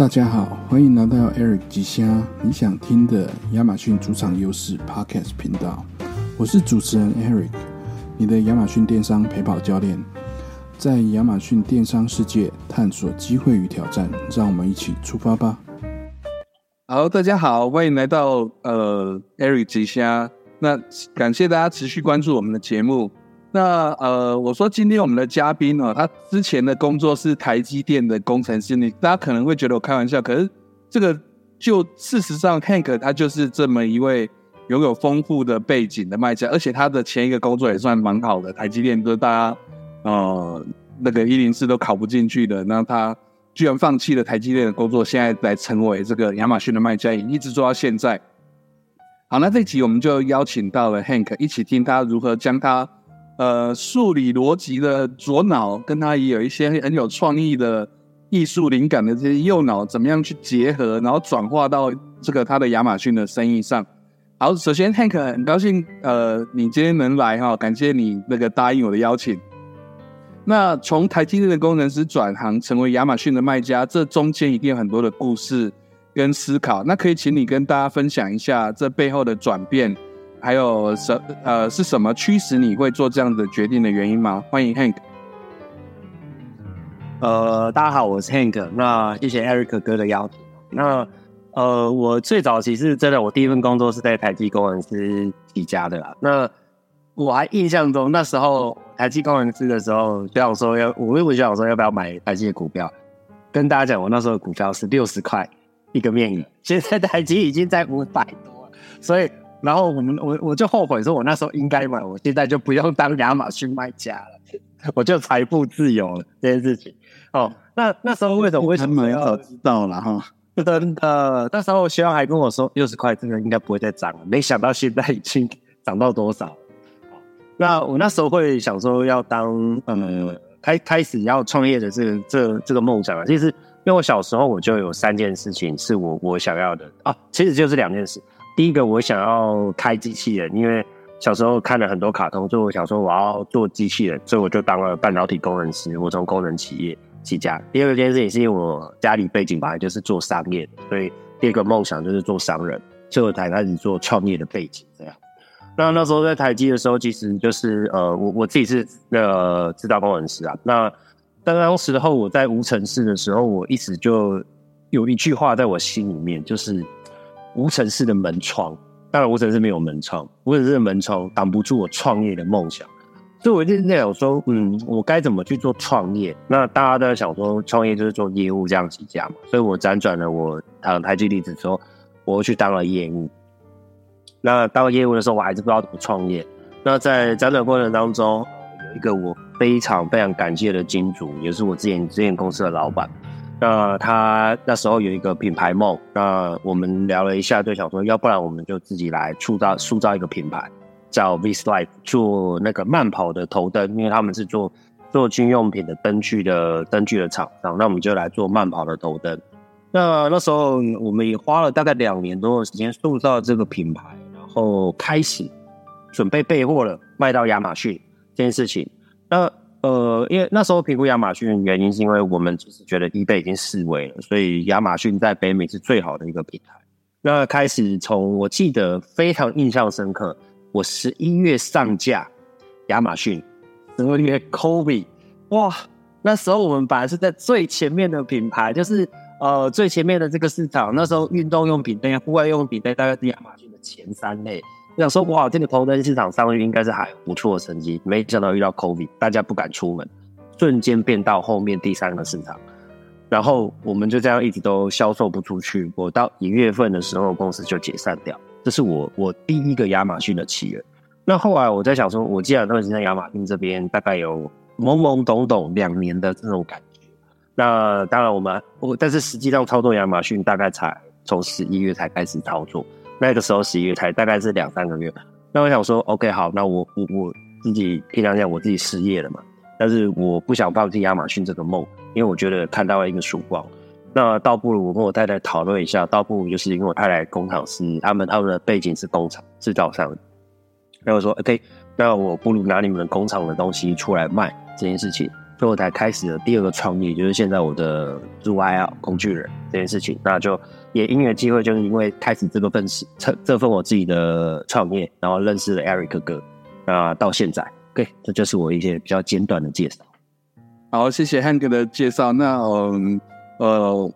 大家好，欢迎来到 Eric 吉虾你想听的亚马逊主场优势 Podcast 频道。我是主持人 Eric，你的亚马逊电商陪跑教练，在亚马逊电商世界探索机会与挑战，让我们一起出发吧。好，大家好，欢迎来到呃 Eric 吉虾。那感谢大家持续关注我们的节目。那呃，我说今天我们的嘉宾哦，他之前的工作是台积电的工程师，你大家可能会觉得我开玩笑，可是这个就事实上，Hank 他就是这么一位拥有丰富的背景的卖家，而且他的前一个工作也算蛮好的，台积电都大家呃那个一零四都考不进去的，那他居然放弃了台积电的工作，现在来成为这个亚马逊的卖家，也一直做到现在。好，那这集我们就邀请到了 Hank 一起听他如何将他。呃，数理逻辑的左脑跟他也有一些很有创意的艺术灵感的这些右脑，怎么样去结合，然后转化到这个他的亚马逊的生意上？好，首先 Hank 很高兴，呃，你今天能来哈，感谢你那个答应我的邀请。那从台积电的工程师转行成为亚马逊的卖家，这中间一定有很多的故事跟思考。那可以请你跟大家分享一下这背后的转变。还有什呃是什么驱使你会做这样的决定的原因吗？欢迎 Hank。呃，大家好，我是 Hank。那谢谢 Eric 哥的邀请。那呃，我最早其实真的，我第一份工作是在台积工程师起家的啦。那我还印象中那时候台积工程师的时候，就想说要，我问我想说要不要买台积的股票。跟大家讲，我那时候股票是六十块一个面额，现在台积已经在五百多了，所以。然后我们我我就后悔说，我那时候应该买，我现在就不用当亚马逊卖家了，我就财富自由了这件事情。哦，那那时候为什么为什么要知道了哈？真的，那时候希望还跟我说六十块，这个应该不会再涨了。没想到现在已经涨到多少？那我那时候会想说要当呃开开始要创业的这个这这个梦想啊，其实因为我小时候我就有三件事情是我我想要的啊，其实就是两件事。第一个，我想要开机器人，因为小时候看了很多卡通，所以我想说我要做机器人，所以我就当了半导体工程师。我从工人企业起家。第二个件事情是因为我家里背景本来就是做商业的，所以第二个梦想就是做商人，所以我才开始做创业的背景。这样，那那时候在台积的时候，其实就是呃，我我自己是个制造工程师啊。那当当时候我在无尘室的时候，我一直就有一句话在我心里面，就是。无尘室的门窗，当然无尘室没有门窗，无尘室的门窗挡不住我创业的梦想，所以我就在想说，嗯，我该怎么去做创业？那大家都在想说，创业就是做业务这样起家嘛，所以我辗转了我呃台积例子之后，我去当了业务。那当业务的时候，我还是不知道怎么创业。那在辗转过程当中，有一个我非常非常感谢的金主，也是我之前之前公司的老板。那他那时候有一个品牌梦，那我们聊了一下，就想说，要不然我们就自己来塑造塑造一个品牌，叫 Vislife，做那个慢跑的头灯，因为他们是做做军用品的灯具的灯具的厂商，那我们就来做慢跑的头灯。那那时候我们也花了大概两年多的时间塑造这个品牌，然后开始准备备货了，卖到亚马逊这件事情。那呃，因为那时候评估亚马逊原因，是因为我们其实觉得 eBay 已经四位了，所以亚马逊在北美是最好的一个平台。那开始从我记得非常印象深刻，我十一月上架亚马逊，十二月 Kobe，哇，那时候我们本来是在最前面的品牌，就是呃最前面的这个市场。那时候运动用品类、户外用品类大概是亚马逊的前三类。我想说，哇，这个头灯市场上应该是还不错的成绩，没想到遇到 COVID，大家不敢出门，瞬间变到后面第三个市场，然后我们就这样一直都销售不出去。我到一月份的时候，公司就解散掉。这是我我第一个亚马逊的企业。那后来我在想说，我既然都已经在亚马逊这边，大概有懵懵懂懂两年的这种感觉。那当然我们我，但是实际上操作亚马逊大概才从十一月才开始操作。那个时候十一月才大概是两三个月，那我想说，OK，好，那我我我自己平常讲我自己失业了嘛，但是我不想放弃亚马逊这个梦，因为我觉得看到了一个曙光。那倒不如我跟我太太讨论一下，倒不如就是因为我太太工厂是他们他们的背景是工厂制造商，那我说 OK，那我不如拿你们工厂的东西出来卖这件事情，所以我才开始了第二个创业，就是现在我的 ZYL 工具人。这件事情，那就也因缘机会，就是因为开始这个份是这这份我自己的创业，然后认识了 Eric 哥，那到现在，OK，这就是我一些比较简短的介绍。好，谢谢 Hank 的介绍。那嗯呃，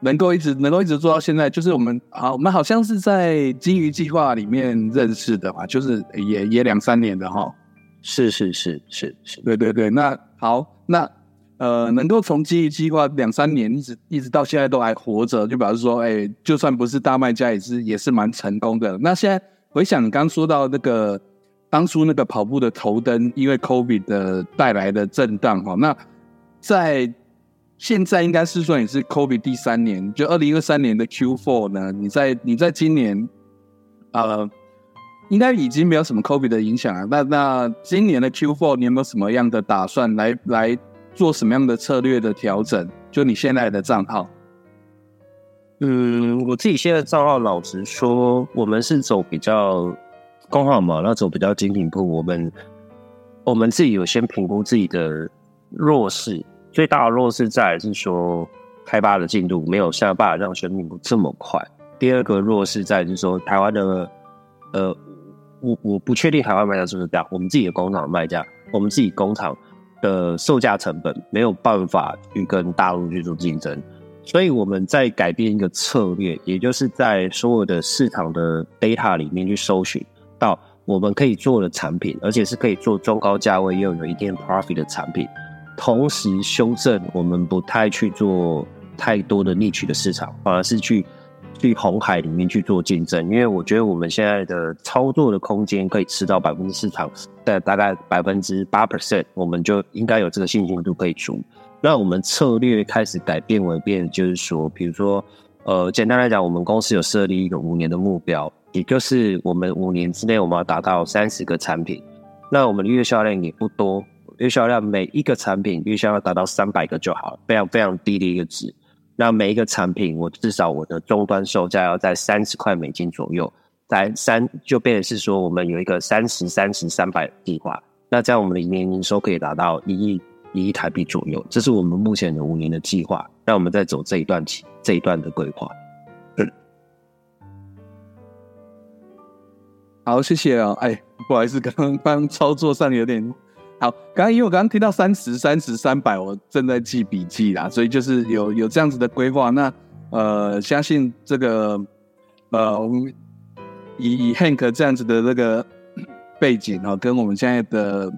能够一直能够一直做到现在，就是我们好，我们好像是在金鱼计划里面认识的嘛，就是也也两三年的哈。是是是是是，对对对。那好，那呃，能够从金鱼计划两三年一直一直到现在都还活着，就表示说，哎，就算不是大卖家，也是也是蛮成功的。那现在回想刚说到那个当初那个跑步的头灯，因为 COVID 的带来的震荡哈，那在现在应该是算也是 COVID 第三年，就二零二三年的 Q4 呢？你在你在今年呃。应该已经没有什么 COVID 的影响了。那那今年的 Q4 你有没有什么样的打算来来做什么样的策略的调整？就你现在的账号？嗯，我自己现在账号，老实说，我们是走比较公号嘛，那走比较精品铺。我们我们自己有先评估自己的弱势，最大的弱势在是说开发的进度没有像办法让选品铺这么快。第二个弱势在就是说台湾的呃。我我不确定海外卖家是不是这样。我们自己的工厂卖家，我们自己工厂的售价成本没有办法去跟大陆去做竞争，所以我们在改变一个策略，也就是在所有的市场的 data 里面去搜寻到我们可以做的产品，而且是可以做中高价位又有一定 profit 的产品，同时修正我们不太去做太多的 niche 的市场，反而是去。去红海里面去做竞争，因为我觉得我们现在的操作的空间可以吃到百分之市场的大概百分之八 percent，我们就应该有这个信心度可以出。那我们策略开始改变为变，就是说，比如说，呃，简单来讲，我们公司有设立一个五年的目标，也就是我们五年之内我们要达到三十个产品。那我们的月销量也不多，月销量每一个产品月销量达到三百个就好了，非常非常低的一个值。那每一个产品，我至少我的终端售价要在三十块美金左右，在三就变成是说，我们有一个三十三十三百计划。那在我们的年营收可以达到一亿一亿台币左右，这是我们目前的五年的计划。那我们在走这一段期这一段的规划。嗯，好，谢谢啊。哎，不好意思，刚刚刚操作上有点。好，刚刚因为我刚刚听到三十三十三百，我正在记笔记啦，所以就是有有这样子的规划。那呃，相信这个呃，我们以以 Hank 这样子的那个背景啊，跟我们现在的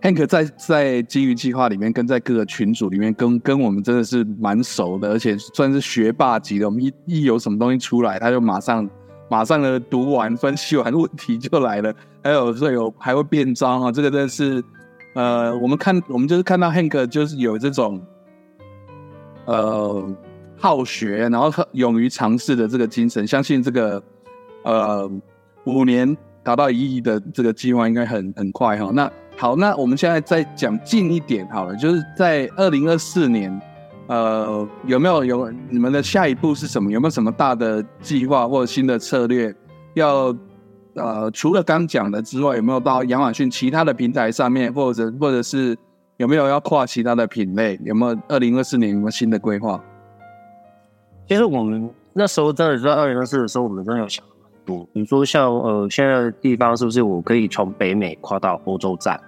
Hank 在在金鱼计划里面，跟在各个群组里面，跟跟我们真的是蛮熟的，而且算是学霸级的。我们一一有什么东西出来，他就马上。马上呢，读完分析完问题就来了。还有说有还会变装啊，这个真的是，呃，我们看我们就是看到 Hank 就是有这种，呃，好学，然后勇于尝试的这个精神。相信这个，呃，五年达到一亿的这个计划应该很很快哈。那好，那我们现在再讲近一点好了，就是在二零二四年。呃，有没有有你们的下一步是什么？有没有什么大的计划或者新的策略？要呃，除了刚讲的之外，有没有到亚马逊其他的平台上面，或者或者是有没有要跨其他的品类？有没有二零二四年有没有新的规划？其实我们那时候真的在二零二四的时候，我们真的有想很多。比如说像呃，现在的地方是不是我可以从北美跨到欧洲站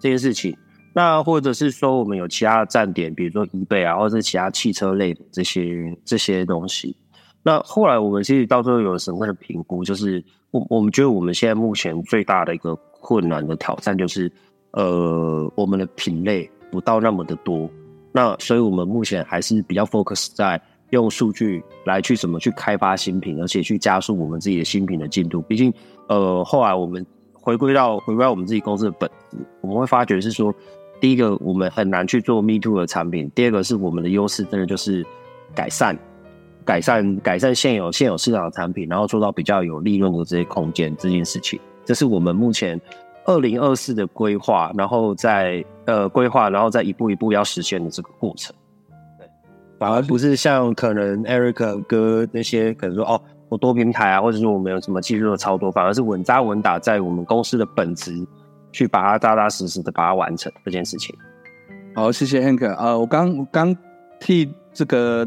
这件事情？那或者是说，我们有其他的站点，比如说宜贝啊，或者是其他汽车类的这些这些东西。那后来我们其实到最后有什么样的评估？就是我我们觉得我们现在目前最大的一个困难的挑战，就是呃，我们的品类不到那么的多。那所以我们目前还是比较 focus 在用数据来去怎么去开发新品，而且去加速我们自己的新品的进度。毕竟呃，后来我们回归到回归到我们自己公司的本质，我们会发觉是说。第一个，我们很难去做 Me Too 的产品；第二个是我们的优势，真的就是改善、改善、改善现有现有市场的产品，然后做到比较有利润的这些空间这件事情。这是我们目前二零二四的规划，然后在呃规划，然后再一步一步要实现的这个过程。对，反而不是像可能 Eric 哥那些可能说哦，我多平台啊，或者说我们有什么技术的操作，反而是稳扎稳打在我们公司的本质。去把它扎扎实实的把它完成这件事情。好，谢谢 Hank。呃，我刚刚替这个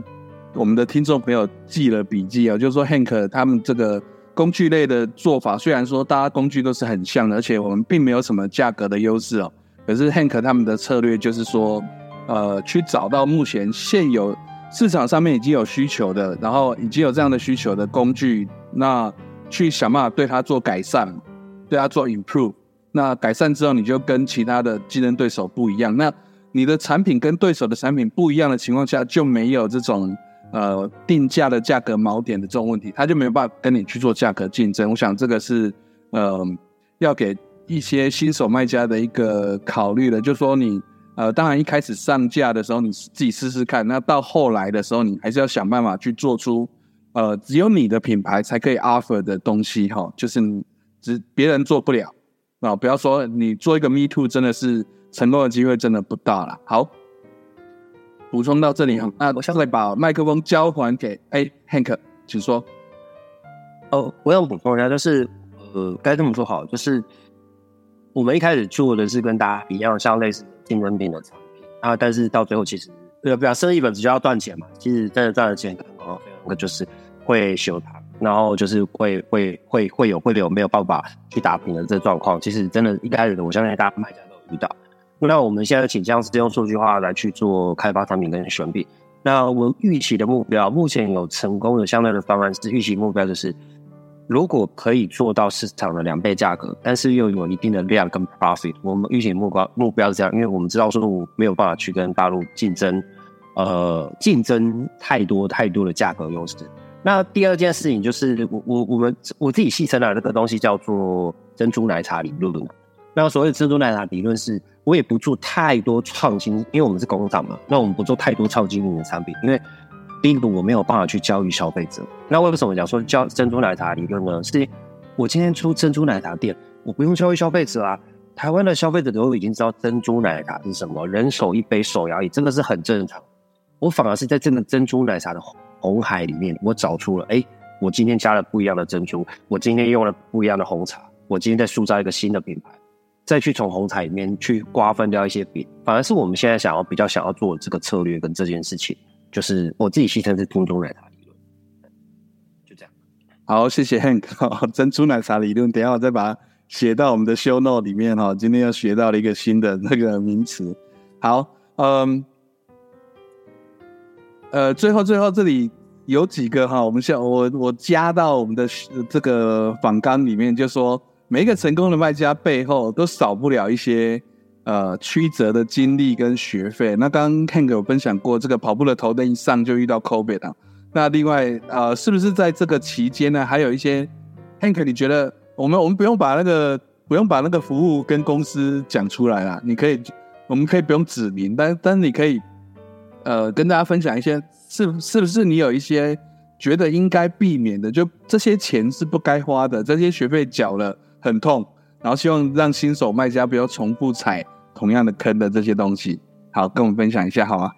我们的听众朋友记了笔记啊，就是说 Hank 他们这个工具类的做法，虽然说大家工具都是很像的，而且我们并没有什么价格的优势哦，可是 Hank 他们的策略就是说，呃，去找到目前现有市场上面已经有需求的，然后已经有这样的需求的工具，那去想办法对它做改善，对它做 improve。那改善之后，你就跟其他的竞争对手不一样。那你的产品跟对手的产品不一样的情况下，就没有这种呃定价的价格锚点的这种问题，他就没有办法跟你去做价格竞争。我想这个是呃要给一些新手卖家的一个考虑的，就说你呃当然一开始上架的时候你自己试试看，那到后来的时候你还是要想办法去做出呃只有你的品牌才可以 offer 的东西哈，就是只别人做不了。啊，不要说你做一个 Me Too，真的是成功的机会真的不大了。好，补充到这里啊，那我现在把麦克风交还给哎 Hank，请说。哦，我要补充一下，就是呃，该这么说好，就是我们一开始做的是跟大家一样，像类似竞争品的产品啊，但是到最后其实对不要生一本只要赚钱嘛，其实真的赚了钱可能就是会修它。然后就是会会会会有会有没有办法去打平的这状况，其实真的一开始的，我相信大家卖家都有遇到。那我们现在倾向是用数据化来去做开发产品跟选品。那我预期的目标，目前有成功的相对的方案是预期目标就是，如果可以做到市场的两倍价格，但是又有一定的量跟 profit，我们预期目标目标是这样，因为我们知道说我没有办法去跟大陆竞争，呃，竞争太多太多的价格优势。那第二件事情就是，我我我们我自己戏称的这个东西叫做珍珠奶茶理论。那所谓珍珠奶茶理论是，我也不做太多创新，因为我们是工厂嘛，那我们不做太多超精品的产品，因为第一个我没有办法去教育消费者。那为什么讲说教珍珠奶茶理论呢？是我今天出珍珠奶茶店，我不用教育消费者啊，台湾的消费者都已经知道珍珠奶茶是什么，人手一杯手摇椅，真的是很正常。我反而是在这个珍珠奶茶的。红海里面，我找出了，哎，我今天加了不一样的珍珠，我今天用了不一样的红茶，我今天在塑造一个新的品牌，再去从红茶里面去瓜分掉一些饼，反而是我们现在想要比较想要做的这个策略跟这件事情，就是我自己戏称是珍珠奶茶理论，就这样。好，谢谢 Hank，珍珠奶茶理论，等下我再把它写到我们的 Show Note 里面哈。今天又学到了一个新的那个名词。好，嗯。呃，最后最后这里有几个哈，我们像我我加到我们的这个访纲里面，就说每一个成功的卖家背后都少不了一些呃曲折的经历跟学费。那刚刚 Hank 有分享过，这个跑步的头灯一上就遇到 COVID 啊。那另外呃，是不是在这个期间呢，还有一些 Hank 你觉得我们我们不用把那个不用把那个服务跟公司讲出来啦，你可以我们可以不用指名，但但你可以。呃，跟大家分享一些，是是不是你有一些觉得应该避免的？就这些钱是不该花的，这些学费缴了很痛，然后希望让新手卖家不要重复踩同样的坑的这些东西。好，跟我们分享一下好吗？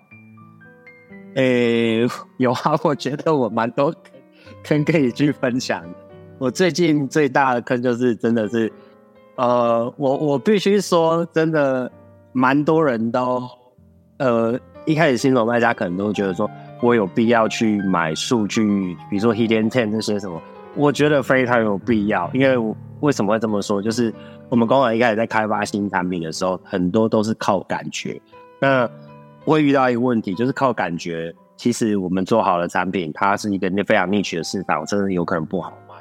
诶，有啊，我觉得我蛮多坑可以去分享。我最近最大的坑就是真的是，呃，我我必须说，真的蛮多人都，呃。一开始新手卖家可能都觉得说，我有必要去买数据，比如说 Hidden Ten 这些什么，我觉得非常有必要。因为为什么会这么说？就是我们工厂一开始在开发新产品的时候，很多都是靠感觉。那会遇到一个问题，就是靠感觉，其实我们做好的产品，它是一个非常逆取的市场，真的有可能不好卖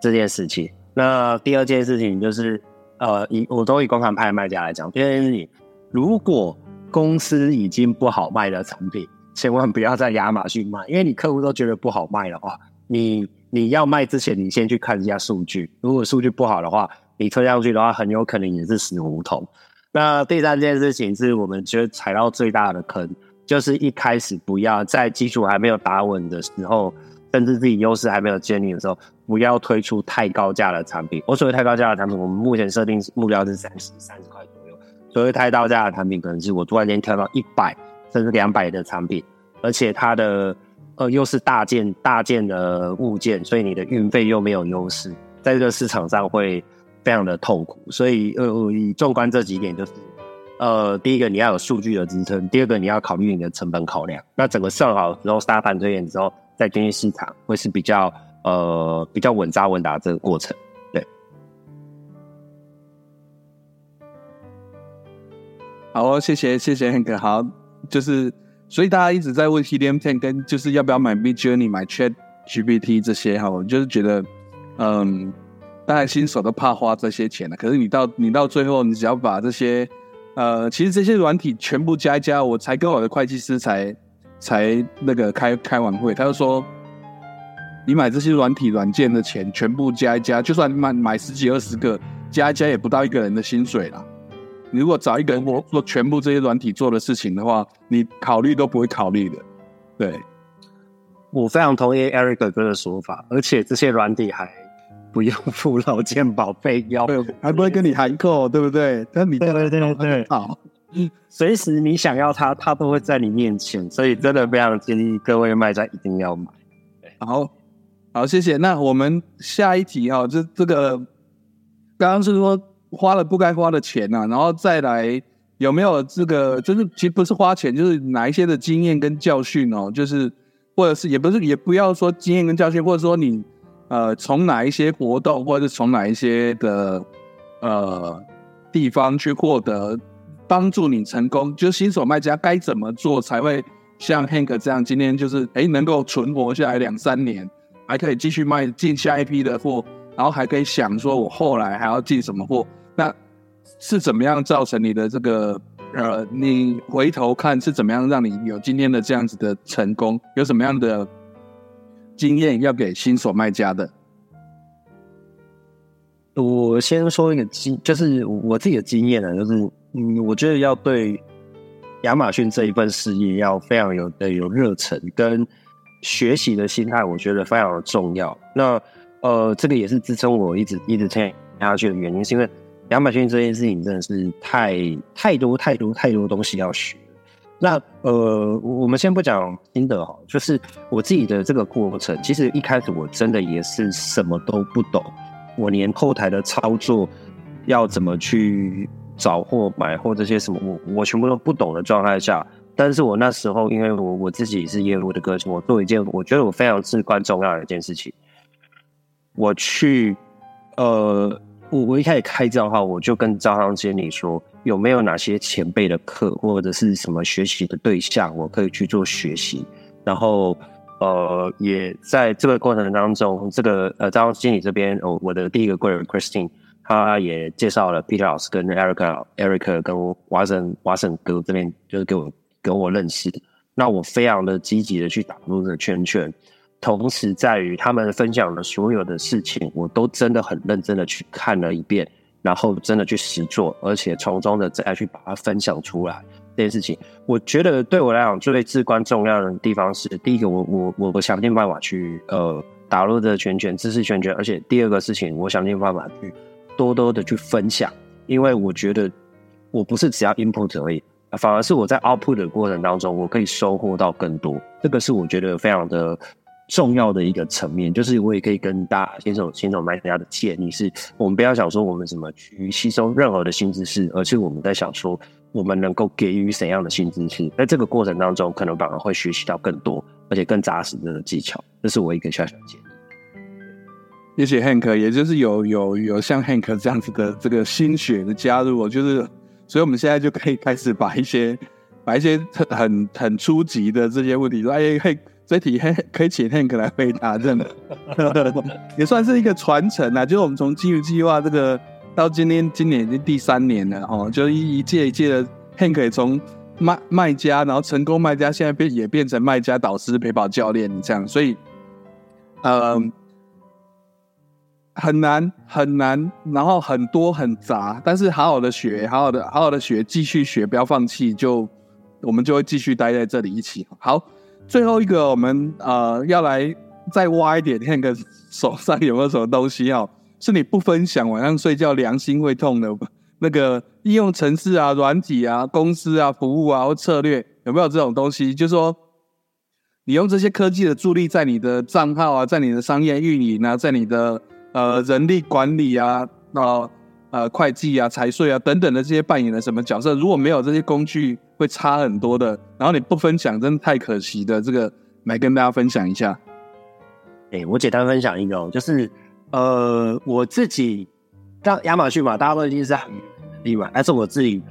这件事情。那第二件事情就是，呃，以我都以工厂派卖家来讲，第二件事情，如果公司已经不好卖的产品，千万不要在亚马逊卖，因为你客户都觉得不好卖的话，你你要卖之前，你先去看一下数据。如果数据不好的话，你推上去的话，很有可能也是死胡同。那第三件事情是我们觉得踩到最大的坑，就是一开始不要在基础还没有打稳的时候，甚至自己优势还没有建立的时候，不要推出太高价的产品。我所谓太高价的产品，我们目前设定目标是三十三十块。所谓太高价的产品，可能是我突然间跳到一百甚至两百的产品，而且它的呃又是大件大件的物件，所以你的运费又没有优势，在这个市场上会非常的痛苦。所以呃，以纵观这几点，就是呃，第一个你要有数据的支撑，第二个你要考虑你的成本考量。那整个算好之后，沙盘推演之后，再进入市场，会是比较呃比较稳扎稳打这个过程。对，好，谢谢谢谢 Hank。好，就是所以大家一直在问 CDM Ten 跟就是要不要买 Mid Journey、买 Chat GPT 这些哈，我就是觉得，嗯，当然新手都怕花这些钱了，可是你到你到最后，你只要把这些。呃，其实这些软体全部加一加，我才跟我的会计师才才那个开开完会，他就说，你买这些软体软件的钱全部加一加，就算买买十几二十个，加一加也不到一个人的薪水啦。你如果找一个人做全部这些软体做的事情的话，你考虑都不会考虑的。对，我非常同意 Eric 哥的说法，而且这些软体还。不用付劳健保费，要还不会跟你喊扣，对不对？但你对对对对，好，随时你想要它，它都会在你面前，所以真的非常建议各位卖家一定要买。好，好，谢谢。那我们下一题哈，这这个刚刚是说花了不该花的钱呐，然后再来有没有这个，就是其实不是花钱，就是哪一些的经验跟教训哦，就是或者是也不是也不要说经验跟教训，或者说你。呃，从哪一些活动，或者是从哪一些的呃地方去获得帮助你成功？就是新手卖家该怎么做才会像 Hank 这样，今天就是哎能够存活下来两三年，还可以继续卖进下一批的货，然后还可以想说我后来还要进什么货？那是怎么样造成你的这个呃，你回头看是怎么样让你有今天的这样子的成功？有什么样的？经验要给新手卖家的，我先说一个经，就是我自己的经验呢，就是嗯，我觉得要对亚马逊这一份事业要非常有的有热忱跟学习的心态，我觉得非常的重要。那呃，这个也是支撑我一直一直撑下去的原因，是因为亚马逊这件事情真的是太太多太多太多东西要学。那呃，我们先不讲心得哈，就是我自己的这个过程，其实一开始我真的也是什么都不懂，我连后台的操作要怎么去找货、买货这些什么，我我全部都不懂的状态下，但是我那时候因为我我自己是业务的个性，我做一件我觉得我非常至关重要的一件事情，我去呃，我我一开始开账号，我就跟招商经理说。有没有哪些前辈的课或者是什么学习的对象，我可以去做学习？然后，呃，也在这个过程当中，这个呃招商经理这边，哦，我的第一个贵人 Christine，他也介绍了 Peter 老师跟 Eric，Eric 跟 Watson Wasn 哥这边，就是给我给我认识。那我非常的积极的去打入这个圈圈，同时在于他们分享的所有的事情，我都真的很认真的去看了一遍。然后真的去实做，而且从中的再去把它分享出来这件事情，我觉得对我来讲最至关重要的地方是，第一个，我我我我想尽办法去呃打入这圈圈知识圈圈，而且第二个事情，我想尽办法去多多的去分享，因为我觉得我不是只要 input 而已，反而是我在 output 的过程当中，我可以收获到更多，这个是我觉得非常的。重要的一个层面，就是我也可以跟大家新手新手卖家的建议是，我们不要想说我们怎么去吸收任何的新知识，而是我们在想说，我们能够给予怎样的新知识，在这个过程当中，可能反而会学习到更多，而且更扎实的技巧。这是我一个小小的建议。谢谢 Hank，也就是有有有像 Hank 这样子的这个心血的加入，就是，所以我们现在就可以开始把一些把一些很很初级的这些问题说，哎嘿。这题可以请 Hank 来回答，真的 也算是一个传承啊。就是我们从金鱼计划这个到今天，今年已经第三年了哦，就一一届一届的 Hank 从卖卖家，然后成功卖家，现在变也变成卖家导师、陪跑教练这样，所以呃很难很难，然后很多很杂，但是好好的学，好好的好好的学，继续学，不要放弃，就我们就会继续待在这里一起好。最后一个，我们呃要来再挖一点，看看手上有没有什么东西哦，是你不分享，晚上睡觉良心会痛的那个应用程式啊、软体啊、公司啊、服务啊或策略，有没有这种东西？就是说，你用这些科技的助力，在你的账号啊，在你的商业运营啊，在你的呃人力管理啊，啊呃会计啊、财税啊等等的这些扮演了什么角色？如果没有这些工具，会差很多的。然后你不分享，真的太可惜的。这个来跟大家分享一下。哎，我简单分享一个，就是呃，我自己到亚马逊嘛，大家都已经是很能力嘛，但是我自己的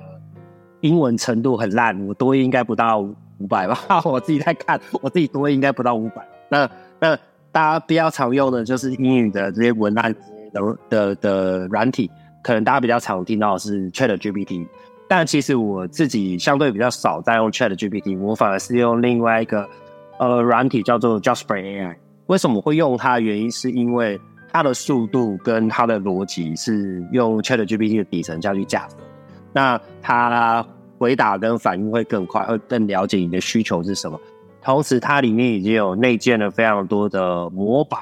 英文程度很烂，我多应该不到五百吧。我自己在看，我自己多应该不到五百。那那大家比较常用的就是英语的这些文案的的的软体，可能大家比较常听到的是 Chat GPT，但其实我自己相对比较少在用 Chat GPT，我反而是用另外一个呃软体叫做 Jasper AI。为什么会用它？原因是因为它的速度跟它的逻辑是用 Chat GPT 的底层下去架设，那它回答跟反应会更快，会更了解你的需求是什么。同时，它里面已经有内建了非常多的模板。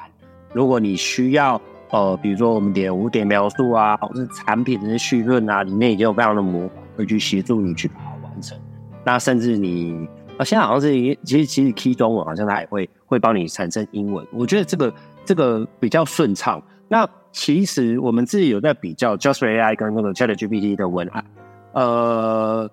如果你需要，呃，比如说我们点五点描述啊，或是产品的序论啊，里面已经有非常的模板会去协助你去把它完成。那甚至你。啊，现在好像是其实其实 key 中文好像它也会会帮你产生英文，我觉得这个这个比较顺畅。那其实我们自己有在比较 Just AI 跟那个 Chat GPT 的文案，呃，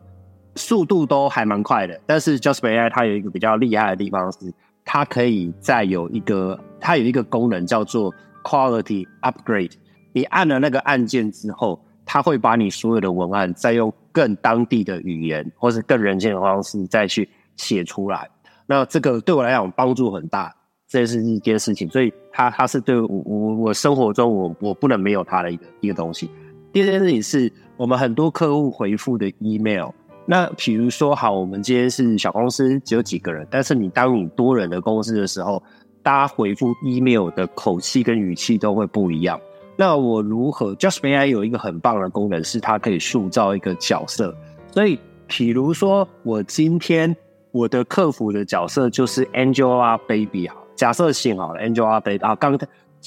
速度都还蛮快的。但是 Just AI 它有一个比较厉害的地方是，它可以再有一个它有一个功能叫做 Quality Upgrade。你按了那个按键之后，它会把你所有的文案再用更当地的语言或是更人性的方式再去。写出来，那这个对我来讲帮助很大，这是一件事情，所以它它是对我我我生活中我我不能没有它的一个一个东西。第二件事情是我们很多客户回复的 email，那比如说好，我们今天是小公司只有几个人，但是你当你多人的公司的时候，大家回复 email 的口气跟语气都会不一样。那我如何？Just AI 有一个很棒的功能，是它可以塑造一个角色，所以比如说我今天。我的客服的角色就是 Angelababy 好，假设性好了，Angelababy 啊，刚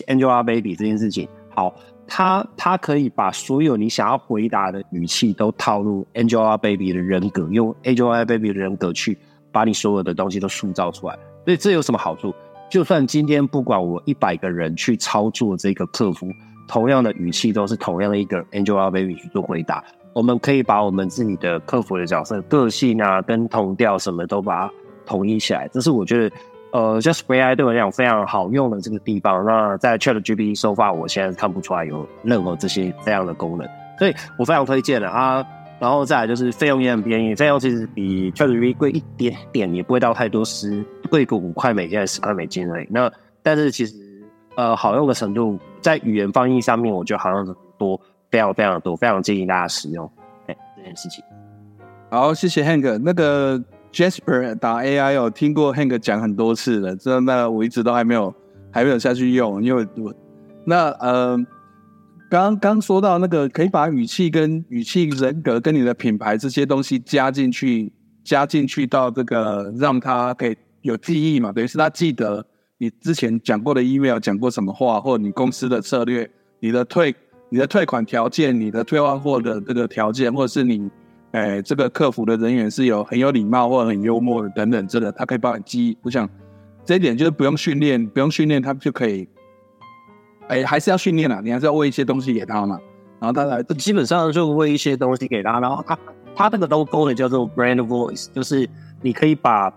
Angelababy 这件事情好，他他可以把所有你想要回答的语气都套入 Angelababy 的人格，用 Angelababy 的人格去把你所有的东西都塑造出来。所以这有什么好处？就算今天不管我一百个人去操作这个客服，同样的语气都是同样的一个 Angelababy 去做回答。我们可以把我们自己的客服的角色、个性啊，跟同调什么都把它统一起来。这是我觉得，呃，Just AI 对我来讲非常好用的这个地方。那在 Chat GPT 收发，我现在看不出来有任何这些这样的功能，所以我非常推荐的啊。然后再来就是费用也很便宜，费用其实比 Chat GPT 贵一点点，也不会到太多，十贵个五块美金、十块美金而已。那但是其实呃，好用的程度在语言翻译上面，我觉得好像是多。非常非常多，非常建议大家使用哎这件事情。好，谢谢 Hank。那个 Jasper 打 AI 哦，听过 Hank 讲很多次了，这那我一直都还没有还没有下去用，因为我那呃，刚刚说到那个可以把语气跟语气人格跟你的品牌这些东西加进去，加进去到这个让他可以有记忆嘛，等于是他记得你之前讲过的 email 讲过什么话，或你公司的策略，你的退。你的退款条件，你的退换货的这个条件，或者是你，哎，这个客服的人员是有很有礼貌或者很幽默的等等，这个他可以帮你记忆。我想这一点就是不用训练，不用训练他就可以。哎，还是要训练啊，你还是要喂一些东西给他嘛。然后他来，基本上就喂一些东西给他，然后他他那个都功能叫做 brand voice，就是你可以把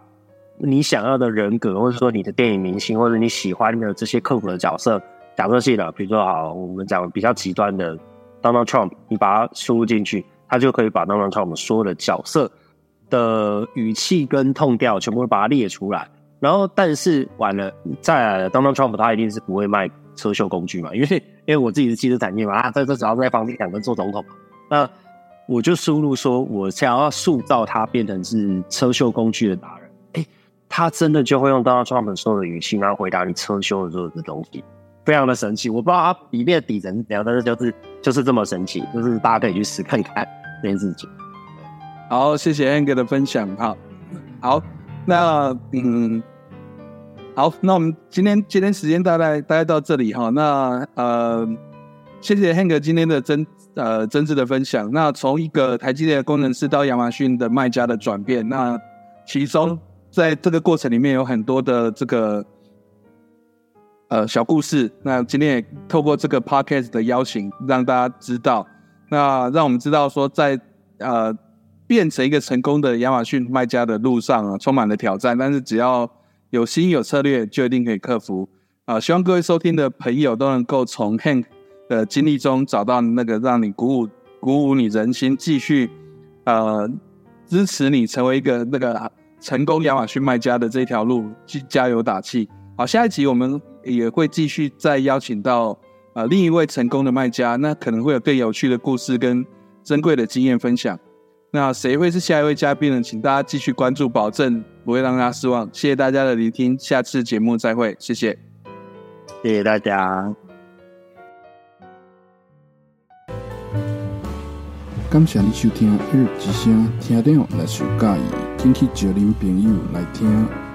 你想要的人格，或者说你的电影明星，或者你喜欢的这些客服的角色。假设性的，比如说好，我们讲比较极端的，Donald Trump，你把它输入进去，他就可以把 Donald Trump 所有的角色的语气跟痛调全部把它列出来。然后，但是完了，再来了，Donald Trump 他一定是不会卖车秀工具嘛，因为因为我自己是汽车产业嘛，啊，这这主要在房地产跟做总统，那我就输入说我想要塑造他变成是车秀工具的达人，哎，他真的就会用 Donald Trump 所有的语气，然后回答你车秀的所有的东西。非常的神奇，我不知道它里面的底层怎样，但是就是就是这么神奇，就是大家可以去试看看这件事情。好，谢谢 Ang 的分享。好，好，那嗯，好，那我们今天今天时间大概大概到这里哈。那呃，谢谢 Hank 今天的真呃真挚的分享。那从一个台积电的工程师到亚马逊的卖家的转变，那其中在这个过程里面有很多的这个。呃，小故事。那今天也透过这个 podcast 的邀请，让大家知道，那让我们知道说，在呃变成一个成功的亚马逊卖家的路上啊，充满了挑战，但是只要有心有策略，就一定可以克服啊！希望各位收听的朋友都能够从 Hank 的经历中找到那个让你鼓舞、鼓舞你人心，继续呃支持你成为一个那个成功亚马逊卖家的这条路，去加油打气。好，下一集我们也会继续再邀请到呃另一位成功的卖家，那可能会有更有趣的故事跟珍贵的经验分享。那谁会是下一位嘉宾呢？请大家继续关注，保证不会让大家失望。谢谢大家的聆听，下次节目再会，谢谢，谢谢大家。感谢你收听《日之声》，听众若是有介意，请去叫恁朋友来听。